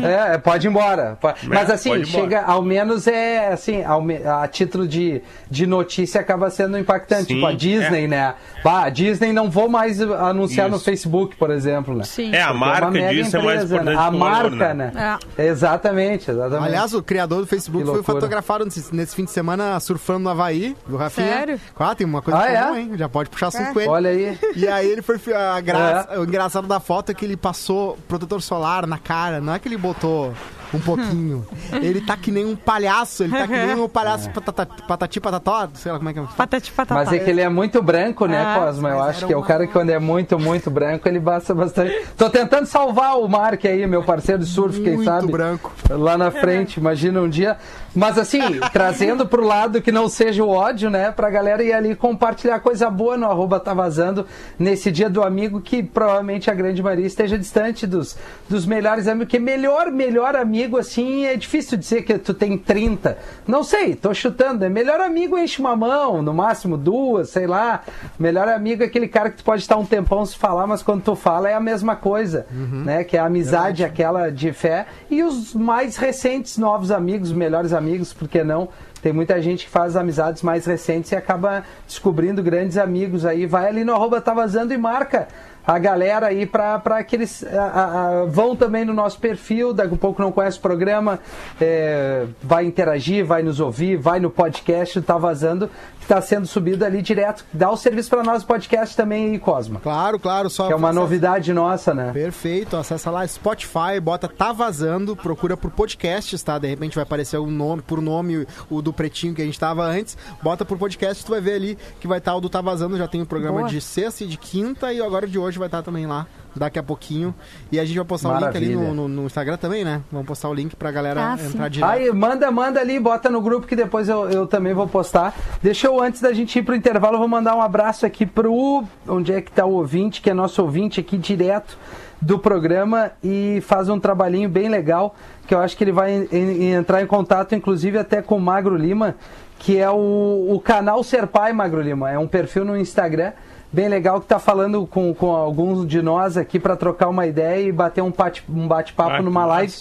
É, pode ir embora. Po- Mas assim, pode ir embora. chega, ao menos é assim, ao me- a título de, de notícia acaba sendo impactante. Sim, tipo, a Disney, é. né? Bah, a Disney não vou mais anunciar no Isso. Facebook, por exemplo, né? Sim. É, a uma marca mega disso é mais empresa, importante né? A o valor, marca, né? né? Exatamente, exatamente. Aliás, o criador do Facebook foi fotografado nesse, nesse fim de semana surfando no Havaí, do Rafinha. Sério? Claro, tem uma coisa Ah, comum, é? hein? Já pode puxar É. com ele. Olha aí. E aí ele foi. A gra... O engraçado da foto é que ele passou protetor solar na cara. Não é que ele botou um pouquinho. ele tá que nem um palhaço. Ele tá que nem um palhaço patata, patati patató. Sei lá como é que é. Patati patatá. Mas é que ele é muito branco, né, Ah, Cosma? Eu acho que é o cara que quando é muito, muito branco, ele basta bastante. Tô tentando salvar o Mark aí, meu parceiro de surf, quem Muito sabe. branco. Lá na frente, imagina um dia. Mas assim, trazendo pro lado que não seja o ódio, né? Pra galera ir ali compartilhar coisa boa no arroba tá vazando nesse dia do amigo que provavelmente a grande maioria esteja distante dos, dos melhores amigos. Porque melhor, melhor amigo, assim, é difícil dizer que tu tem 30. Não sei, tô chutando. É melhor amigo enche uma mão, no máximo duas, sei lá. Melhor amigo é aquele cara que tu pode estar um tempão se falar, mas quando tu fala é a mesma coisa, né? Que é a amizade, aquela de fé. E os mais recentes novos amigos, melhores amigos, por que não? Tem muita gente que faz amizades mais recentes e acaba descobrindo grandes amigos aí. Vai ali no arroba tá vazando e marca a galera aí pra que eles a- a- vão também no nosso perfil, daqui a pouco não conhece o programa, é, vai interagir, vai nos ouvir, vai no podcast, tá vazando, que tá sendo subido ali direto. Dá o serviço pra nós podcast também aí, Cosma. Claro, claro. Só Que é uma acessa- novidade nossa, né? Perfeito, acessa lá Spotify, bota Tá Vazando, procura por podcasts, tá? De repente vai aparecer o nome, por nome, o do Pretinho que a gente tava antes. Bota por podcast, tu vai ver ali que vai estar o do Tá Vazando. Já tem o programa Boa. de sexta e de quinta e agora de hoje vai estar também lá, daqui a pouquinho. E a gente vai postar o link ali no, no- no Instagram também, né? Vamos postar o link pra galera Ah, sim. entrar direto. Aí, manda, manda ali, bota no grupo que depois eu, eu também vou postar. Deixa eu, antes da gente ir pro intervalo, eu vou mandar um abraço aqui pro. Onde é que tá o ouvinte, que é nosso ouvinte aqui direto do programa e faz um trabalhinho bem legal, que eu acho que ele vai en- en- entrar em contato, inclusive, até com o Magro Lima, que é o, o canal Ser Pai Magro Lima. É um perfil no Instagram bem legal que tá falando com, com alguns de nós aqui para trocar uma ideia e bater um bate- um bate-papo Ah, numa live.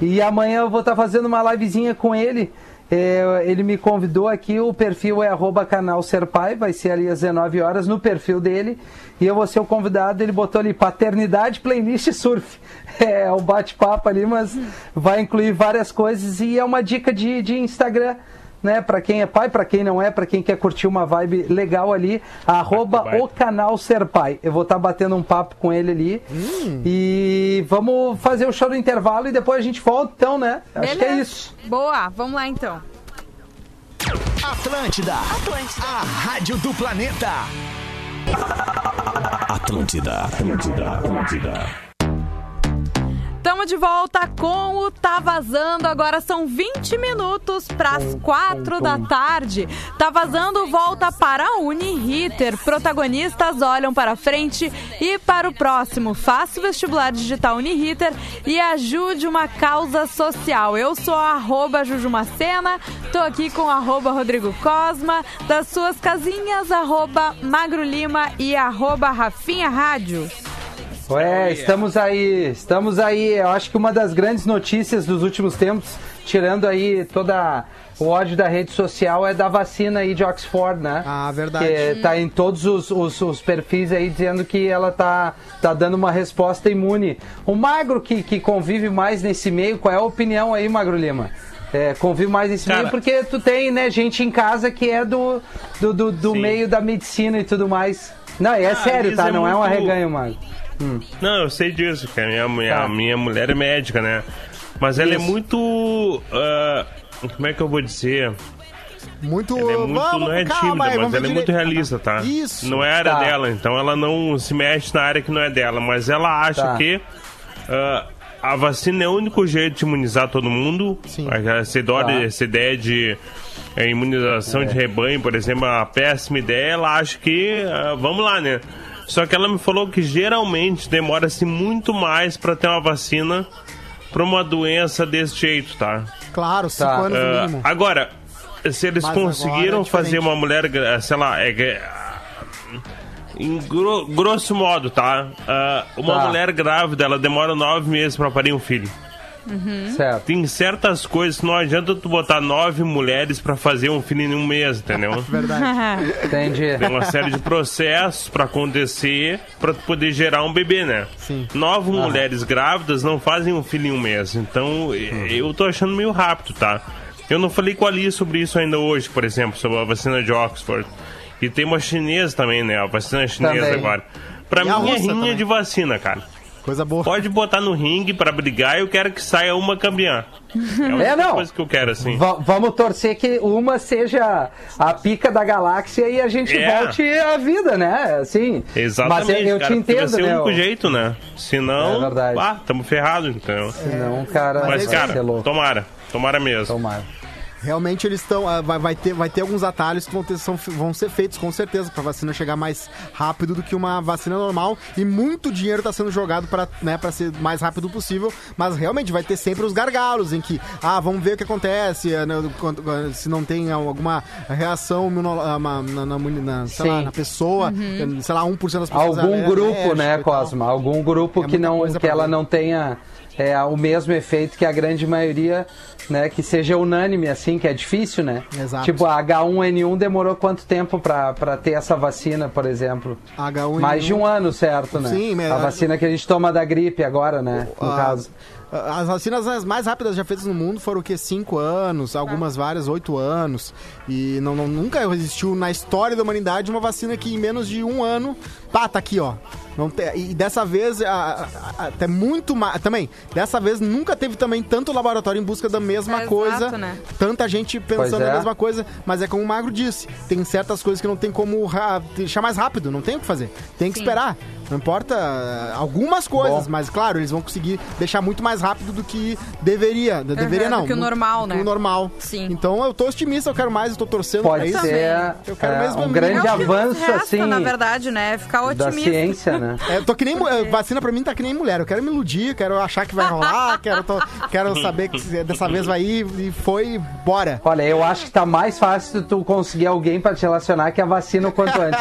E amanhã eu vou estar fazendo uma livezinha com ele. É, ele me convidou aqui, o perfil é arroba canal Serpai, vai ser ali às 19 horas no perfil dele. E eu vou ser o convidado, ele botou ali paternidade, playlist surf. É o bate-papo ali, mas vai incluir várias coisas e é uma dica de, de Instagram. Né, para quem é pai, para quem não é, para quem quer curtir uma vibe legal ali, arroba o canal Ser Pai. Eu vou estar batendo um papo com ele ali. E vamos fazer o show do intervalo e depois a gente volta, então, né? Acho que é Beleza. isso. Boa, vamos lá então. Atlântida. A rádio do planeta. Atlântida, Atlântida, Atlântida. Estamos de volta com o Tá Vazando. Agora são 20 minutos para as 4 da tarde. Tá Vazando volta para a Uniriter. Protagonistas olham para frente e para o próximo. Faça o vestibular digital Uniriter e ajude uma causa social. Eu sou a arroba Jujumacena, tô aqui com arroba Rodrigo Cosma, das suas casinhas, arroba Magro Lima e arroba Rafinha Rádio. Ué, estamos aí, estamos aí. Eu acho que uma das grandes notícias dos últimos tempos, tirando aí toda o ódio da rede social, é da vacina aí de Oxford, né? Ah, verdade. Que tá em todos os, os, os perfis aí dizendo que ela tá, tá dando uma resposta imune. O Magro que, que convive mais nesse meio, qual é a opinião aí, Magro Lima? É, convive mais nesse Cara, meio porque tu tem, né, gente em casa que é do, do, do, do meio da medicina e tudo mais. Não, é Ah, sério, tá? é Não é um muito- arreganho, Magro. Não, eu sei disso, que a minha, mulher- Tá. minha mulher é médica, né? Mas ela é Isso. muito. ah, como é que eu vou dizer? Muito. Ela é muito, vamos, não é calma tímida, aí, mas ela é muito realista, tá? Isso. Não é a área Tá. dela, então ela não se mexe na área que não é dela, mas ela acha Tá. que ah, a vacina é o único jeito de imunizar todo mundo. Sim. Essa ideia, Tá. essa ideia de eh, imunização de rebanho, por exemplo, é uma péssima ideia. Ela acha que, ah, vamos lá, né? Só que ela me falou que geralmente demora-se muito mais para ter uma vacina para uma doença desse jeito, tá? Claro, cinco Tá. anos no Ah, mínimo. agora, se eles Mas agora conseguiram é fazer uma mulher, sei lá, é, em gro- grosso modo, tá? Ah, uma Tá. mulher grávida, ela demora nove meses para parir um filho. Certo. Tem certas coisas que não adianta tu botar nove mulheres para fazer um filho em um mês, entendeu? Verdade. Entendi. Tem uma série de processos para acontecer para tu poder gerar um bebê, né? Sim. Nove mulheres grávidas não fazem um filho em um mês. Então, eh, eu tô achando meio rápido, tá? Eu não falei com a Lia sobre isso ainda hoje, por exemplo, sobre a vacina de Oxford. E tem uma chinesa também, né? A vacina chinesa Também. agora. Pra E mim a é rinha também. de vacina, cara. Coisa boa. Pode botar no ringue pra brigar eu quero que saia uma campeã. É É, não. coisa que eu quero, assim. Va- vamos torcer que uma seja a pica da galáxia e a gente É. volte à vida, né? Assim. Exatamente, Mas eu, eu cara, te porque vai entendo, ser né? o único jeito, né? Senão, É verdade. ah, tamo ferrado, então. Senão, cara, Mas, cara, tomara. Tomara mesmo. Tomara. Realmente eles estão. ah, vai, vai, ter, vai ter alguns atalhos que vão, ter, são, vão ser feitos, com certeza, pra vacina chegar mais rápido do que uma vacina normal. E muito dinheiro tá sendo jogado pra, né, pra ser mais rápido possível. Mas realmente vai ter sempre os gargalos em que, ah, vamos ver o que acontece, ah, né, se não tem alguma reação ah, na, na, na- sei lá, na pessoa, sei lá, 1% das pessoas. Algum é grupo, alérgico né, e tal. Cosma? Algum grupo É que não que ela não tenha é, o mesmo efeito que a grande maioria, né, que seja unânime assim, que é difícil, né? Exato. Tipo, a H1N1 demorou quanto tempo pra pra ter essa vacina, por exemplo? H1N1. Mais de um ano, certo, né? Sim, mas- a vacina que a gente toma da gripe agora, né? No Ah, caso. As vacinas as mais rápidas já feitas no mundo foram o quê? Cinco anos, algumas várias, oito anos. E não, não- nunca existiu na história da humanidade uma vacina que em menos de um ano. Pá, tá aqui, ó. Não te- e dessa vez, a- a- a- até muito mais. Também, dessa vez nunca teve também tanto laboratório em busca da mesma É, coisa. exato, né? Tanta gente pensando é. na mesma coisa. Mas é como o Magro disse: tem certas coisas que não tem como deixar mais rápido, não tem o que fazer. Tem que Sim. esperar. Não importa algumas coisas, Bom. mas claro, eles vão conseguir deixar muito mais rápido do que deveria. deveria do não. que o no- normal, do né? que o normal. Sim. Então eu tô otimista, eu quero mais, eu tô torcendo pra Pode isso. ser Eu quero é, mesmo um grande É avanço, resta, assim, na verdade, né? Ficar da otimista. ciência, né? É, eu tô que nem vacina pra mim tá que nem mulher. Eu quero me iludir, quero achar que vai rolar, quero, tô- quero saber que dessa vez vai ir e foi, bora. Olha, eu acho que tá mais fácil tu conseguir alguém pra te relacionar que a vacina o quanto antes.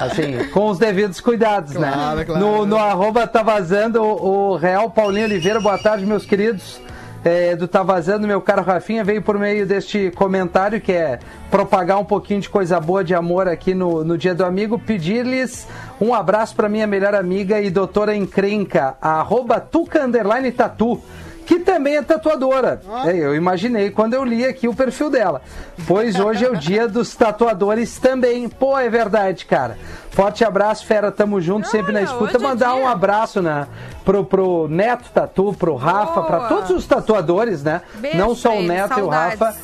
Assim, com os devidos cuidados, Claro, né? claro. No, no arroba tá vazando o, o Real Paulinho Oliveira. Boa tarde, meus queridos. É, do Tá Vazando, meu caro Rafinha, veio por meio deste comentário que é propagar um pouquinho de coisa boa de amor aqui no, no Dia do Amigo, pedir-lhes um abraço para minha melhor amiga e doutora encrenca, a arroba tuca underline tatu que também é tatuadora. É, eu imaginei quando eu li aqui o perfil dela. Pois hoje é o dia dos tatuadores também. Pô, é verdade, cara. Forte abraço, fera. Tamo junto, sempre na escuta. é Mandar um abraço né, pro, pro Neto Tatu, pro Rafa, Boa. pra todos os tatuadores, né? Beijo Não só pra o Neto e o saudades. Rafa.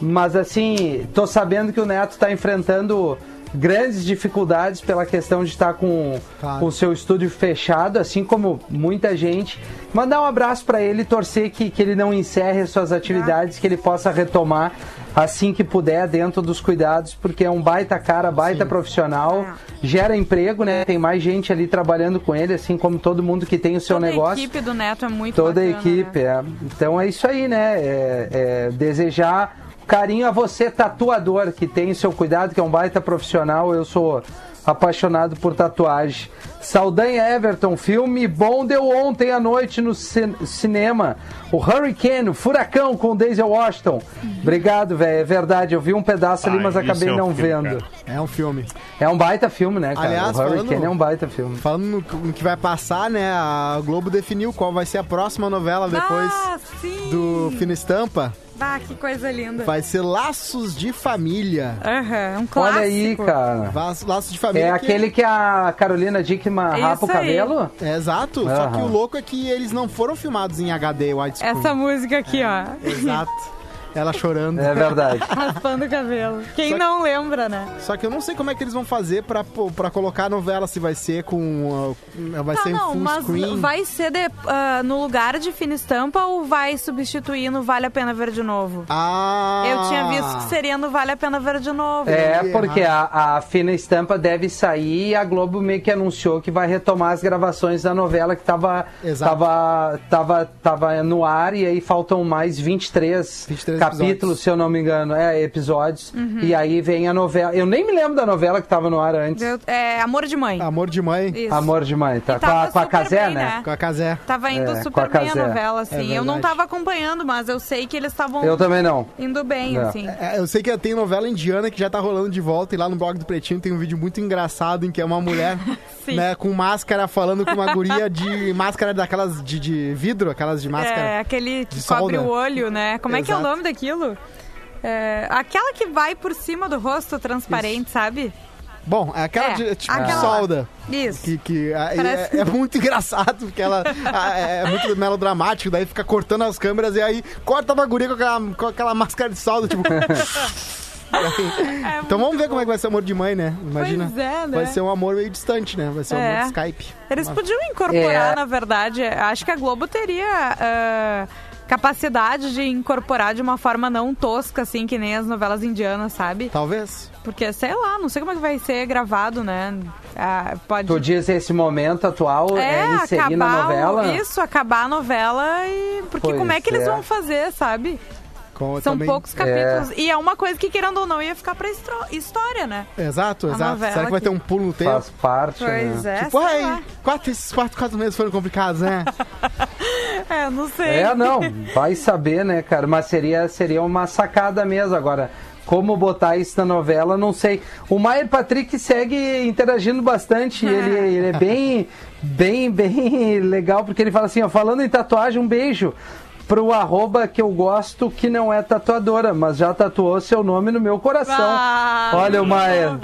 Mas assim, tô sabendo que o Neto tá enfrentando grandes dificuldades pela questão de estar com Claro. o seu estúdio fechado, assim como muita gente. Mandar um abraço para ele, torcer que, que ele não encerre as suas atividades, que ele possa retomar assim que puder, dentro dos cuidados, porque é um baita cara, baita profissional, gera emprego, né? Tem mais gente ali trabalhando com ele, assim como todo mundo que tem o seu Toda negócio. a equipe do Neto é muito Toda a bacana, equipe, né? é. Então é isso aí, né? É, é desejar carinho a você, tatuador, que tem o seu cuidado, que é um baita profissional. Eu sou apaixonado por tatuagem. Saldanha Everton, filme bom deu ontem à noite no ci- cinema. O Hurricane, o Furacão com o Denzel Washington. Obrigado, velho. É verdade, eu vi um pedaço ali, Ah, mas acabei é um não filme, vendo. cara. É um filme. É um baita filme, né, cara? Aliás, o Hurricane falando- é um baita filme. Falando no, no que vai passar, né? A Globo definiu qual vai ser a próxima novela depois Ah, do Fina Estampa. Ah, que coisa linda. Vai ser Laços de Família. Aham, um clássico. Olha aí, cara. Laços de Família. É que- aquele que a Carolina Dickman Isso rapa o aí. cabelo? É, exato. Só Aham. que o louco é que eles não foram filmados em HD widescreen. Essa música aqui, ó. Exato. Ela chorando. É verdade. Raspando o cabelo. Quem Só que- não lembra, né? Só que eu não sei como é que eles vão fazer pra, pra colocar a novela, se vai ser com. uh, vai Tá, ser em não, full mas screen. vai ser de- ah, no lugar de fina estampa ou vai substituir no Vale a Pena Ver de Novo? Ah! Eu tinha visto que seria no Vale a Pena Ver de Novo. É, porque a, a Fina Estampa deve sair e a Globo meio que anunciou que vai retomar as gravações da novela que tava, Exato. tava, tava, tava no ar e aí faltam mais 23, 23 capítulos, episódios. se eu não me engano, é, episódios. E aí vem a novela. Eu nem me lembro da novela que tava no ar antes. Eu- é, Amor de Mãe. Amor de mãe Isso. Amor de Mãe, tá? Com a, com a Casé, bem, né? né? com a Casé. Tava indo É, com super a bem a Casé. novela, assim. É eu não tava acompanhando, mas eu sei que eles estavam Eu também não. indo bem, É. assim. É, eu sei que tem novela indiana que já tá rolando de volta e lá no blog do Pretinho tem um vídeo muito engraçado em que é uma mulher né, com máscara falando com uma guria de máscara daquelas de, de vidro, aquelas de máscara. É, aquele que cobre solda. o olho, né? Como é que é o Exato. nome daquilo? É, aquela que vai por cima do rosto transparente, sabe? Bom, é aquela É, de, tipo de aquela- solda. Isso. Que, que é, Parece- é- é muito engraçado, porque ela a- é, muito melodramático, daí fica cortando as câmeras e aí corta uma guria com aquela, com aquela máscara de solda, tipo. É então vamos ver como é que vai ser o amor de mãe, né? Imagina. Pois é, né? Vai ser um amor meio distante, né? Vai ser um É. amor de Skype. Eles podiam incorporar, É. na verdade. Acho que a Globo teria ah, capacidade de incorporar de uma forma não tosca, assim, que nem as novelas indianas, sabe? Talvez. Porque, sei lá, não sei como é que vai ser gravado, né? Ah, pode. Tu diz esse momento atual é, inserir na acabar o- novela? Isso, acabar a novela e. Porque Pois como é que eles é. vão fazer, sabe? Com- São também- poucos capítulos. E é uma coisa que, querendo ou não, ia ficar pra história, né? Exato, A exato. Será que vai ter um pulo no tempo? Faz parte, Pois né? é. Tipo, ai, quatro, esses quatro, quatro meses foram complicados, né? É, não sei. É, não, vai saber, né, cara? Mas seria, seria uma sacada mesmo. Agora, como botar isso na novela, não sei. O Maier Patrick segue interagindo bastante. Ele, ele é bem, bem, bem legal, porque ele fala assim, ó, falando em tatuagem, um beijo pro arroba que eu gosto, que não é tatuadora, mas já tatuou seu nome no meu coração. Ah, Olha o Maier.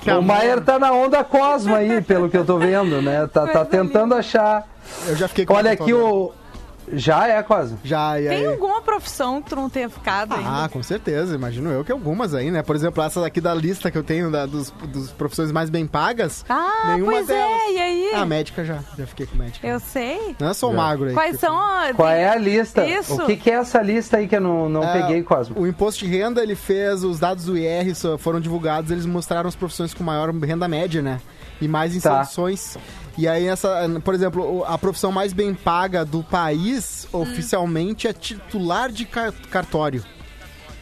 Que O amor. Maier tá na onda Cosma aí, pelo que eu tô vendo, né? Tá, tá tentando achar. Eu já fiquei com Olha aqui o. Já é, Cosma. Já, aí? Tem alguma profissão que tu não tenha ficado ainda? Ah, com certeza. Imagino eu que algumas aí, né? Por exemplo, essa daqui da lista que eu tenho da, dos, dos profissões mais bem pagas. Ah, nenhuma pois delas. é, e aí? Ah, médica já. Já fiquei com médica. Eu sei. Não é só o magro aí. Quais são a... Qual é a lista? Isso. O que, que é essa lista aí que eu não, não É, peguei, Cosmo? O imposto de renda, ele fez, os dados do IR foram divulgados, eles mostraram as profissões com maior renda média, né? E mais Tá. E aí, essa, por exemplo, a profissão mais bem paga do país, Hum. oficialmente, é titular de car- cartório.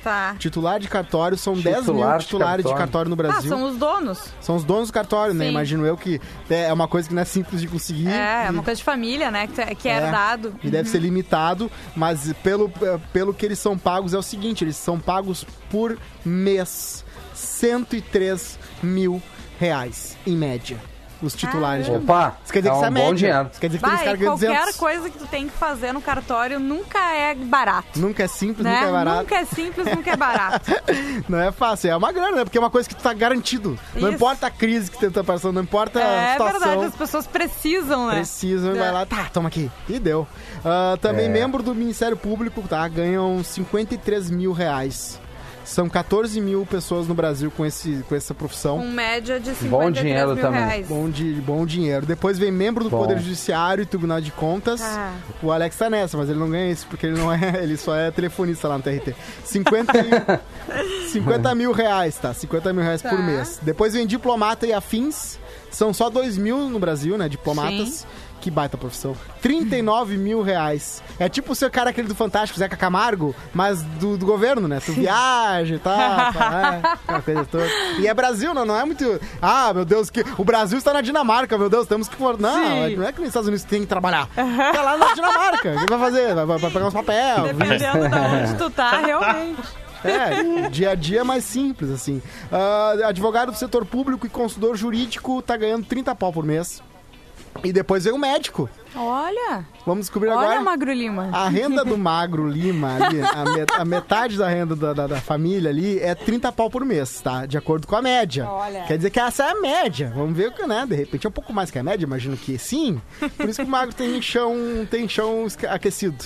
Tá. Titular de cartório, são 10 mil Titular de titulares de cartório. cartório no Ah, Brasil. são os donos. São os donos do cartório, né? Sim. Imagino eu que é uma coisa que não é simples de conseguir. É, é e- uma coisa de família, né? Que é, é É. herdado. E deve ser limitado, mas pelo, pelo que eles são pagos é o seguinte, eles são pagos por mês. 103 mil reais, em média. Os titulares. de Caramba. Opa, Isso quer dizer é que isso é um bom média. dinheiro. Isso quer dizer que Vai, ganham qualquer 200. coisa que tu tem que fazer no cartório nunca é barato. Nunca é simples, Né? nunca é barato. Nunca é simples, nunca é barato. Não é fácil, é uma grana, né? Porque é uma coisa que tu tá garantido. Não Isso. importa a crise que tu tá passando, não importa a é situação. verdade, as pessoas precisam, né? Precisam e É. vai lá, tá, toma aqui. E deu. Ah, também É. membro do Ministério Público, tá? Ganham 53 mil reais. São 14 mil pessoas no Brasil com, esse, com essa profissão. Com média de 53 Bom dinheiro mil também. reais. Bom, de, bom dinheiro. Depois vem membro do Bom. Poder Judiciário e Tribunal de Contas. Ah. O Alex tá nessa, mas ele não ganha isso, porque ele não é. Ele só é telefonista lá no TRT. 50, e- 50 mil reais, tá? 50 mil reais Tá. por mês. Depois vem diplomata e afins. São só 2 mil no Brasil, né? Diplomatas. Sim. Que baita profissão. 39 mil reais. É tipo o seu cara aquele do Fantástico, Zeca Camargo, mas do, do governo, né? Tu viaja e tal, tá, é, coisa toda. E é Brasil, não, não é muito. Ah, meu Deus, que o Brasil está na Dinamarca, meu Deus, temos que. Não, Sim. não é que nos Estados Unidos tem que trabalhar. Tá lá na Dinamarca. O que vai fazer? Vai, vai- pegar uns papel. Dependendo de onde tu tá, realmente. É, dia a dia é mais simples, assim. Ah, advogado do setor público e consultor jurídico tá ganhando 30 pau por mês. E depois vem o médico. Olha, Vamos descobrir olha, agora. Magro Lima. A renda do Magro Lima ali, a, met- a metade da renda da, da- da família ali é 30 pau por mês, tá? De acordo com a média. Olha. Quer dizer que essa é a média. Vamos ver o que, né? De repente é um pouco mais que a média, imagino que sim. Por isso que o Magro tem chão, tem chão aquecido.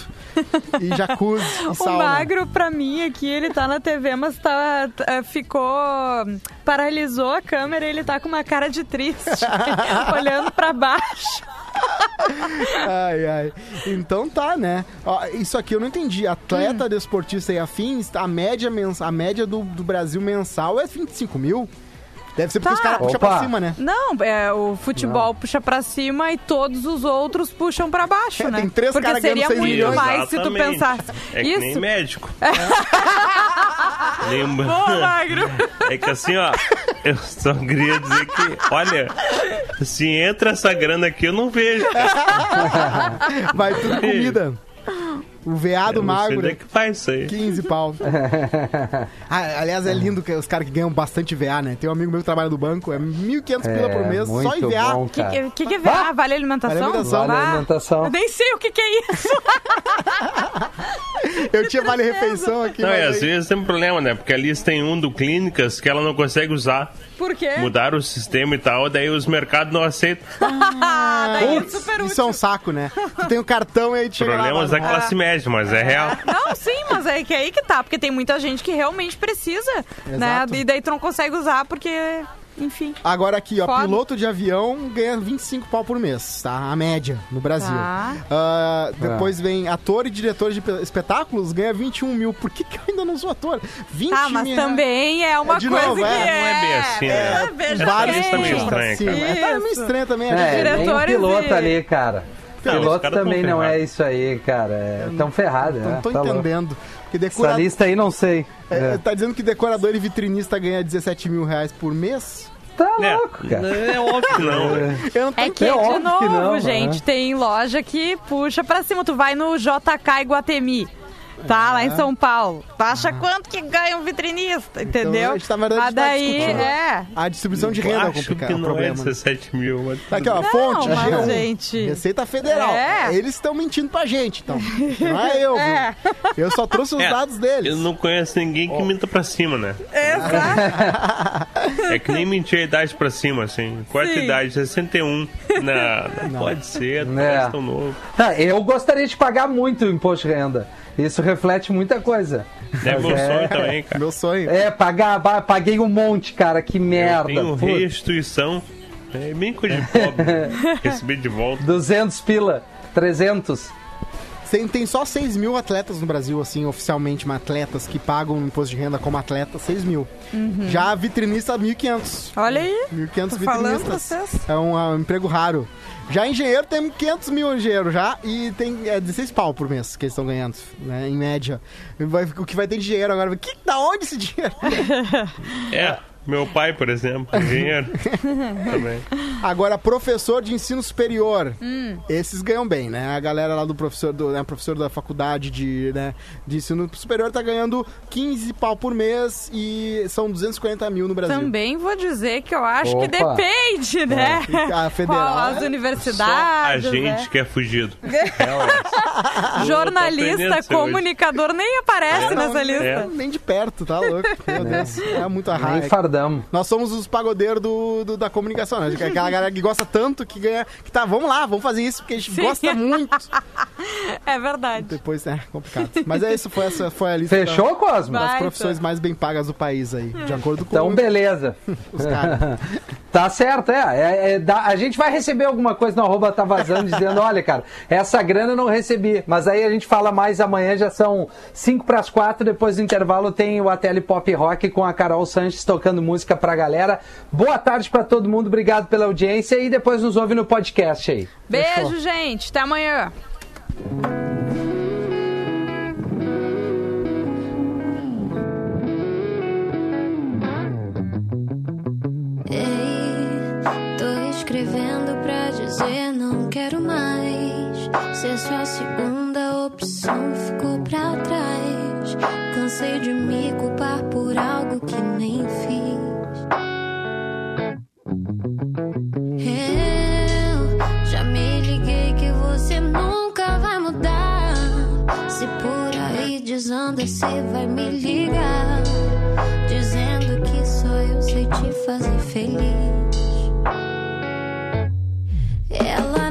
E jacuzzi e O sauna. Magro, pra mim, aqui, ele tá na TV, mas tá, tá- ficou... Paralisou a câmera e ele tá com uma cara de triste, olhando pra baixo. Ai, ai. Então tá, né? Ó, isso aqui eu não entendi. Atleta, Hum. desportista e afins, a média, mens... a média do, do Brasil mensal é 25 mil. Deve ser porque Tá. os caras puxam Opa. pra cima, né? Não, é, o futebol puxa pra cima e todos os outros puxam pra baixo, É, né? tem três Porque caras ganhando seria muito milhões. mais se tu Exatamente. pensasse. É que nem Isso. médico. Lembra? Boa, Magro. É que assim, ó, eu só queria dizer que, olha, se entra essa grana aqui, eu não vejo. Vai tudo comida. O veado sei magro, onde é né? que faz isso aí. 15 pau. Ah, aliás, é lindo que os caras que ganham bastante VA, né? Tem um amigo meu que trabalha no banco, é 1.500 pila por mês, só em VA. O que, que, que, é VA? Vale alimentação? Vale alimentação. Vale Ah, alimentação. Eu nem sei o que, que é isso. Eu tinha vale refeição aqui. Não, e mas às aí- vezes tem um problema, né? Porque ali tem um do Clínicas que ela não consegue usar. Por quê? Mudaram o sistema e tal, daí os mercados não aceitam. Ah, daí é super útil. isso é um saco, né? Tu tem o cartão e aí tu chega lá, Problemas da classe média, mas é real. Não, sim, mas é que aí que tá, porque tem muita gente que realmente precisa, né? Exato. E daí tu não consegue usar porque, enfim. Agora aqui, ó, Foda. piloto de avião ganha 25 pau por mês, tá? A média no Brasil. Tá. Ah, depois vem ator e diretor de pe- espetáculos, ganha 21 mil. Por que, que eu ainda não sou ator? 20 Tá, mas mil. também é uma É de coisa novo, que é. é. Não é bem assim, né? É, veja Vários bem. Isso também é puxam pra estranho, cima. cara. É, tá meio Isso. estranho também. a É, gente- nem o diretores piloto e- ali, cara. Não, os piloto caras tão também não é ferrados. isso aí, cara. É tão ferrado, Não né? tô Tá louco. entendendo. Porque Essa lista aí não sei. é, É. Tá dizendo que decorador e vitrinista ganha 17 mil reais por mês? Tá É, louco, cara. é óbvio que não. né? Eu não tô É que, É de óbvio novo, que não, gente, né? tem loja que puxa pra cima. Tu vai no JK Iguatemi. Tá, lá em São Paulo. Tu acha quanto que ganha um vitrinista, entendeu? Então, a gente tá, na verdade, Mas tá daí, discutindo. é. A distribuição de renda é que o não problema. é né? 17 mil. mas Tá aqui, ó, Não, fonte, mas, G1. gente- Receita Federal. É. Eles estão mentindo pra gente, então. Não é eu? É. Eu só trouxe os É, dados deles. Eu não conheço ninguém que minta pra cima, né? Exato. É que nem mentir a idade pra cima, assim. Quarta Sim. idade, 61. Não, não, pode ser, não É. é tão novo. Tá, eu gostaria de pagar muito o imposto de renda. Isso reflete muita coisa. É Mas meu sonho também, cara. Meu sonho. É, pagar, paguei um monte, cara, que Eu merda. tenho Putz, restituição. É bem coisa de pobre. Receber de volta. 200 pila, 300. Tem, tem só 6 mil atletas no Brasil, assim, oficialmente, mas atletas que pagam imposto de renda como atleta, 6 mil. Já vitrinista, 1.500. Olha aí. 1.500 Tô falando pra vitrinistas. É um, ah, emprego raro. Já engenheiro tem 500 mil engenheiro já e tem é, 16 pau por mês que eles estão ganhando, né, em média. Vai- o que vai ter de engenheiro agora? Que, da onde esse dinheiro? É, meu pai, por exemplo, engenheiro. também. Agora, professor de ensino superior. Hum. Esses ganham bem, né? A galera lá do professor, do, né, professor da faculdade de, né, de ensino superior tá ganhando 15 pau por mês e são 240 mil no Brasil. Também vou dizer que eu acho que Opa. depende, né? A federal. Qual as é- Só a universidades. gente né? que é fugido. É, Jornalista, comunicador nem aparece É, não, nessa lista. É. Nem de perto, tá louco? Meu Deus. É muito raiva. Fardamos. Nós somos os pagodeiros do, do- da comunicação, né? Aquela aquela galera que gosta tanto que ganha. Que tá, vamos lá, vamos fazer isso, porque a gente Sim. gosta muito. É verdade. Depois é complicado. Mas é isso, foi, essa, foi a lista Fechou, Cosmo? da- das Baita. profissões mais bem pagas do país aí. De acordo com Então, beleza. os caras. Tá certo, é. É- é, dá- a gente vai receber alguma coisa no arroba tá vazando dizendo, olha, cara, essa grana eu não recebi. Mas aí a gente fala mais amanhã, já são 5 para as 4, depois do intervalo tem o Ateli Pop Rock com a Carol Sanches tocando música pra galera. Boa tarde pra todo mundo, obrigado pela audiência e depois nos ouve no podcast aí. Beijo, gente. Até amanhã. Ei, tô escrevendo pra dizer não quero mais ser sua segunda opção ficou pra trás. Cansei de me culpar por algo que nem fiz. Eu já me liguei que você nunca vai mudar. Se por aí desanda, você vai me ligar. Dizendo que só eu sei te fazer feliz. Ela